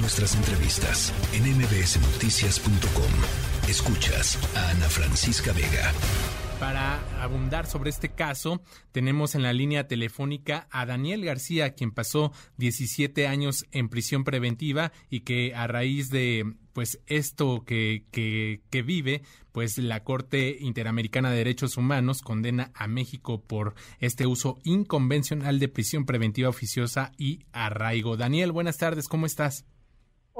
Nuestras entrevistas en mbsnoticias.com. Escuchas a Ana Francisca Vega. Para abundar sobre este caso, tenemos en la línea telefónica a Daniel García, quien pasó 17 años en prisión preventiva y que a raíz de pues esto que, que, que, vive, pues la Corte Interamericana de Derechos Humanos condena a México por este uso inconvencional de prisión preventiva oficiosa y arraigo. Daniel, buenas tardes, ¿cómo estás?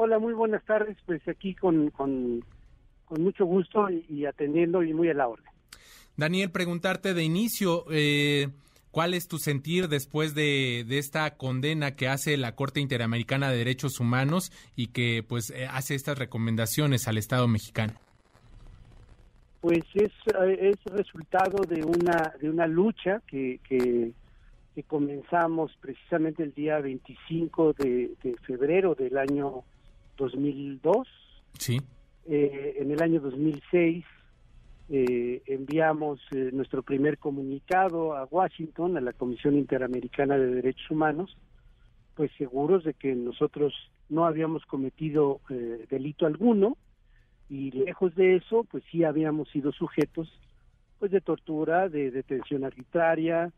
Hola, muy buenas tardes, pues aquí con, con, con mucho gusto y, y atendiendo y muy a la orden. Daniel, preguntarte de inicio, eh, ¿cuál es tu sentir después de, de, esta condena que hace la Corte Interamericana de Derechos Humanos y que pues eh, hace estas recomendaciones al Estado mexicano? Pues es, es resultado de una, de una lucha que, que, que comenzamos precisamente el día 25 de, de febrero del año 2002. Sí. Eh, en el año 2006 eh, enviamos eh, nuestro primer comunicado a Washington, a la Comisión Interamericana de Derechos Humanos, pues seguros de que nosotros no habíamos cometido eh, delito alguno y lejos de eso, pues sí habíamos sido sujetos pues de tortura, de detención arbitraria,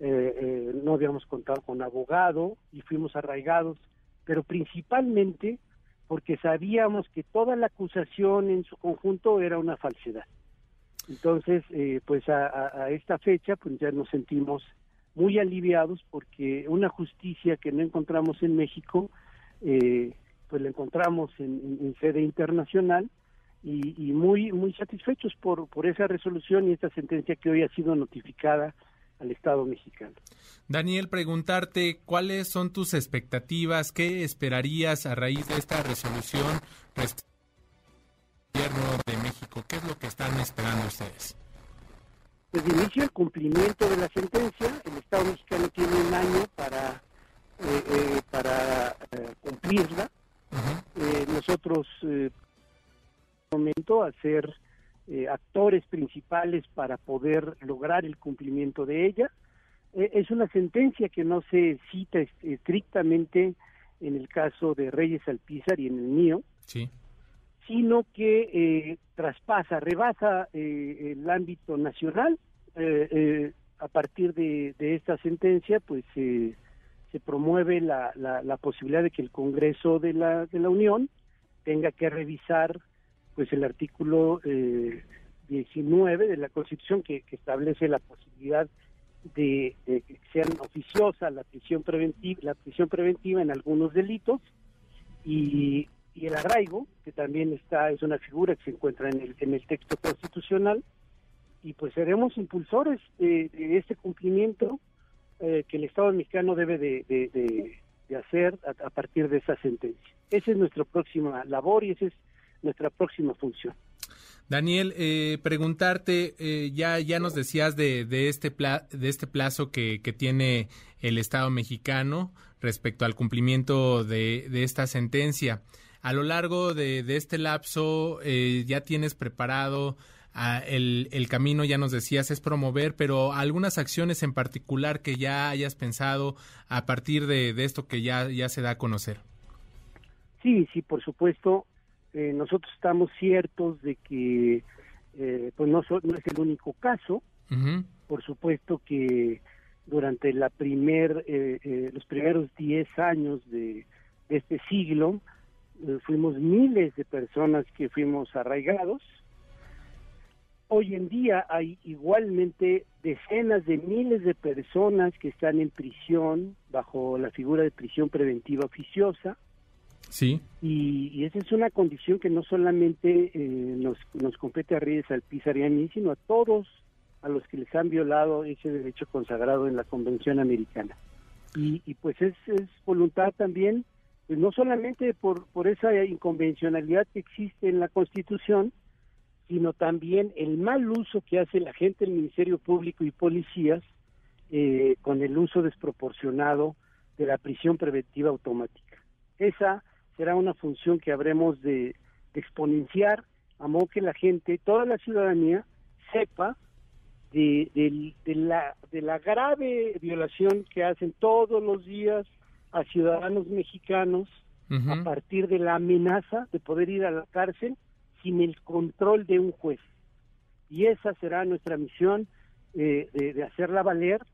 no habíamos contado con abogado y fuimos arraigados, pero principalmente porque sabíamos que toda la acusación en su conjunto era una falsedad. Entonces, eh, pues a, esta fecha, pues ya nos sentimos muy aliviados porque una justicia que no encontramos en México, eh, pues la encontramos en, en sede internacional y, y, muy muy satisfechos por, por esa resolución y esta sentencia que hoy ha sido notificada al Estado mexicano. Daniel, preguntarte cuáles son tus expectativas, qué esperarías a raíz de esta resolución gobierno de México? ¿Qué es lo que están esperando ustedes? Pues de inicio el cumplimiento de la sentencia. El Estado mexicano tiene un año para eh, eh, para eh, cumplirla. Uh -huh. nosotros, eh, momento, a ser actores principales para poder lograr el cumplimiento de ella. es una sentencia que no se cita estrictamente en el caso de Reyes Alpizar y en el mío. Sí sino que eh, traspasa, rebasa eh, el ámbito nacional. Eh, a partir de, de, esta sentencia, pues se promueve la, la, la, posibilidad de que el Congreso de la, de la Unión tenga que revisar pues el artículo 19 de la Constitución que, establece la posibilidad de, que sean oficiosa la prisión preventiva, la prisión preventiva en algunos delitos y el arraigo, que también está es una figura que se encuentra en el, en el texto constitucional, y pues seremos impulsores de, este cumplimiento eh, que el Estado mexicano debe de, de, hacer a, a, partir de esa sentencia. Esa es nuestra próxima labor y esa es nuestra próxima función. Daniel, eh, preguntarte, eh, ya, ya nos decías de, de, este, pla de este plazo que, que tiene el Estado mexicano respecto al cumplimiento de, de esta sentencia a lo largo de, de este lapso eh, ya tienes preparado uh, el, el, camino, ya nos decías, es promover, pero algunas acciones en particular que ya hayas pensado a partir de, de esto que ya, ya se da a conocer. Sí, sí, por supuesto. Eh, nosotros estamos ciertos de que eh, pues no, so, no, es el único caso. Uh -huh. Por supuesto que durante la primer, eh, los primeros 10 años de, de este siglo, fuimos miles de personas que fuimos arraigados. Hoy en día hay igualmente decenas de miles de personas que están en prisión bajo la figura de prisión preventiva oficiosa. Sí. Y, esa es una condición que no solamente eh, nos, nos compete a Reyes Alpizar y a mí, sino a todos a los que les han violado ese derecho consagrado en la Convención Americana. Y, y pues es, es voluntad también pues no solamente por, por esa inconvencionalidad que existe en la Constitución, sino también el mal uso que hace la gente del Ministerio Público y policías eh, con el uso desproporcionado de la prisión preventiva automática. Esa será una función que habremos de, de exponenciar a modo que la gente, toda la ciudadanía, sepa de, de, de, la, de la grave violación que hacen todos los días a ciudadanos mexicanos a partir de la amenaza de poder ir a la cárcel sin el control de un juez. Y esa será nuestra misión eh, de, hacerla valer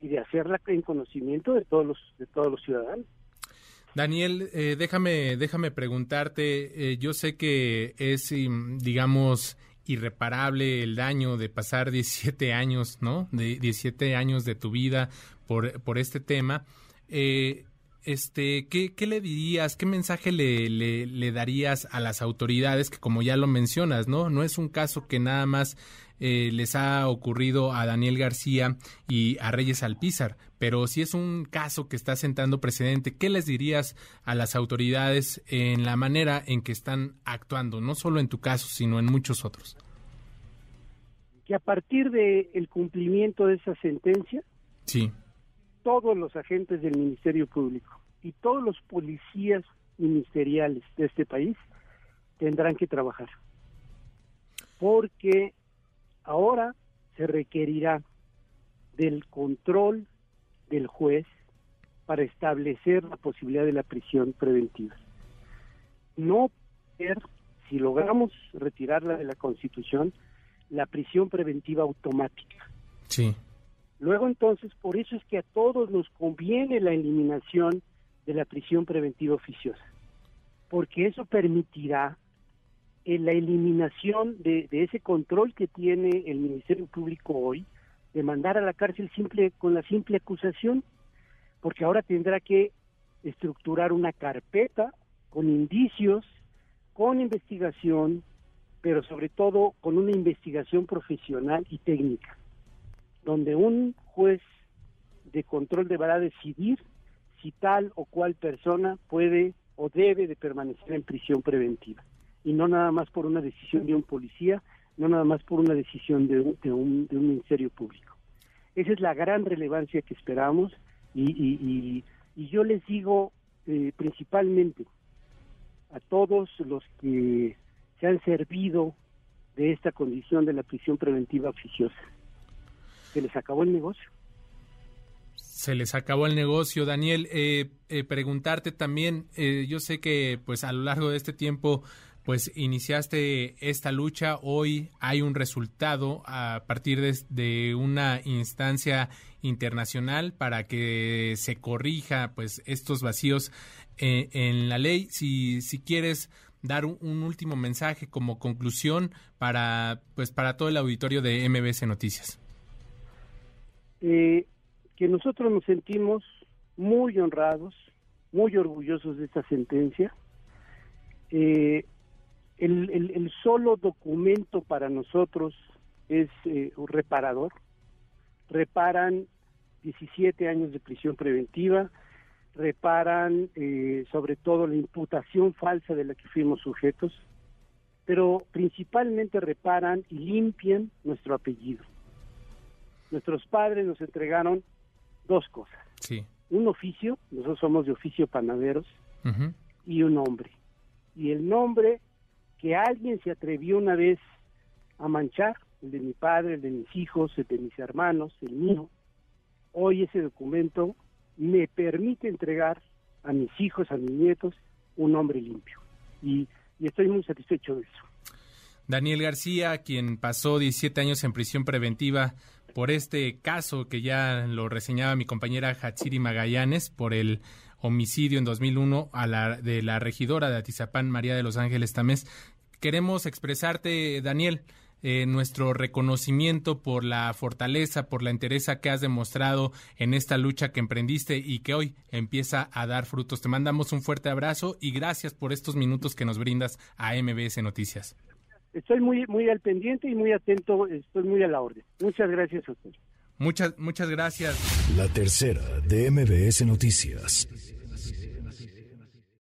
y de hacerla en conocimiento de todos los, de todos los ciudadanos. Daniel, eh, déjame, déjame preguntarte, eh, yo sé que es, digamos, irreparable el daño de pasar 17 años, ¿no? De 17 años de tu vida por, por este tema. Eh, este, ¿qué, ¿qué, le dirías, qué mensaje le, le, darías a las autoridades que como ya lo mencionas, ¿no? No es un caso que nada más eh, les ha ocurrido a Daniel García y a Reyes Alpizar, pero si es un caso que está sentando precedente, ¿qué les dirías a las autoridades en la manera en que están actuando, no solo en tu caso, sino en muchos otros? Que a partir del el cumplimiento de esa sentencia, sí todos los agentes del Ministerio Público y todos los policías ministeriales de este país tendrán que trabajar. Porque ahora se requerirá del control del juez para establecer la posibilidad de la prisión preventiva. No ver si logramos retirarla de la Constitución, la prisión preventiva automática. Sí. Luego entonces, por eso es que a todos nos conviene la eliminación de la prisión preventiva oficiosa, porque eso permitirá la eliminación de, ese control que tiene el Ministerio Público hoy de mandar a la cárcel simple con la simple acusación, porque ahora tendrá que estructurar una carpeta con indicios, con investigación, pero sobre todo con una investigación profesional y técnica donde un juez de control deberá decidir si tal o cual persona puede o debe de permanecer en prisión preventiva y no nada más por una decisión de un policía, no nada más por una decisión de un, ministerio público. Esa es la gran relevancia que esperamos y, yo les digo eh, principalmente a todos los que se han servido de esta condición de la prisión preventiva oficiosa se les acabó el negocio. Se les acabó el negocio, Daniel. Eh, eh, preguntarte también, eh, yo sé que pues a lo largo de este tiempo pues iniciaste esta lucha, hoy hay un resultado a partir de, una instancia internacional para que se corrija pues estos vacíos en la ley. Si, si quieres dar un, un, último mensaje como conclusión para pues para todo el auditorio de MBC Noticias. Eh, que nosotros nos sentimos muy honrados, muy orgullosos de esta sentencia. Eh, el, solo documento para nosotros es eh, un reparador. Reparan 17 años de prisión preventiva, reparan sobre todo la imputación falsa de la que fuimos sujetos, pero principalmente reparan y limpian nuestro apellido nuestros padres nos entregaron dos cosas. Sí. Un oficio, nosotros somos de oficio panaderos, y un nombre. Y el nombre que alguien se atrevió una vez a manchar, el de mi padre, el de mis hijos, el de mis hermanos, el mío, hoy ese documento me permite entregar a mis hijos, a mis nietos, un nombre limpio. Y, estoy muy satisfecho de eso. Daniel García, quien pasó 17 años en prisión preventiva por este caso que ya lo reseñaba mi compañera Hatsiri Magallanes por el homicidio en 2001 a la, de la regidora de Atizapán, María de los Ángeles Tamés. Queremos expresarte, Daniel, eh, nuestro reconocimiento por la fortaleza, por la entereza que has demostrado en esta lucha que emprendiste y que hoy empieza a dar frutos. Te mandamos un fuerte abrazo y gracias por estos minutos que nos brindas a MBS Noticias estoy muy muy al pendiente y muy atento, estoy muy a la orden. Muchas gracias a usted. Muchas muchas gracias. La tercera de MBS Noticias.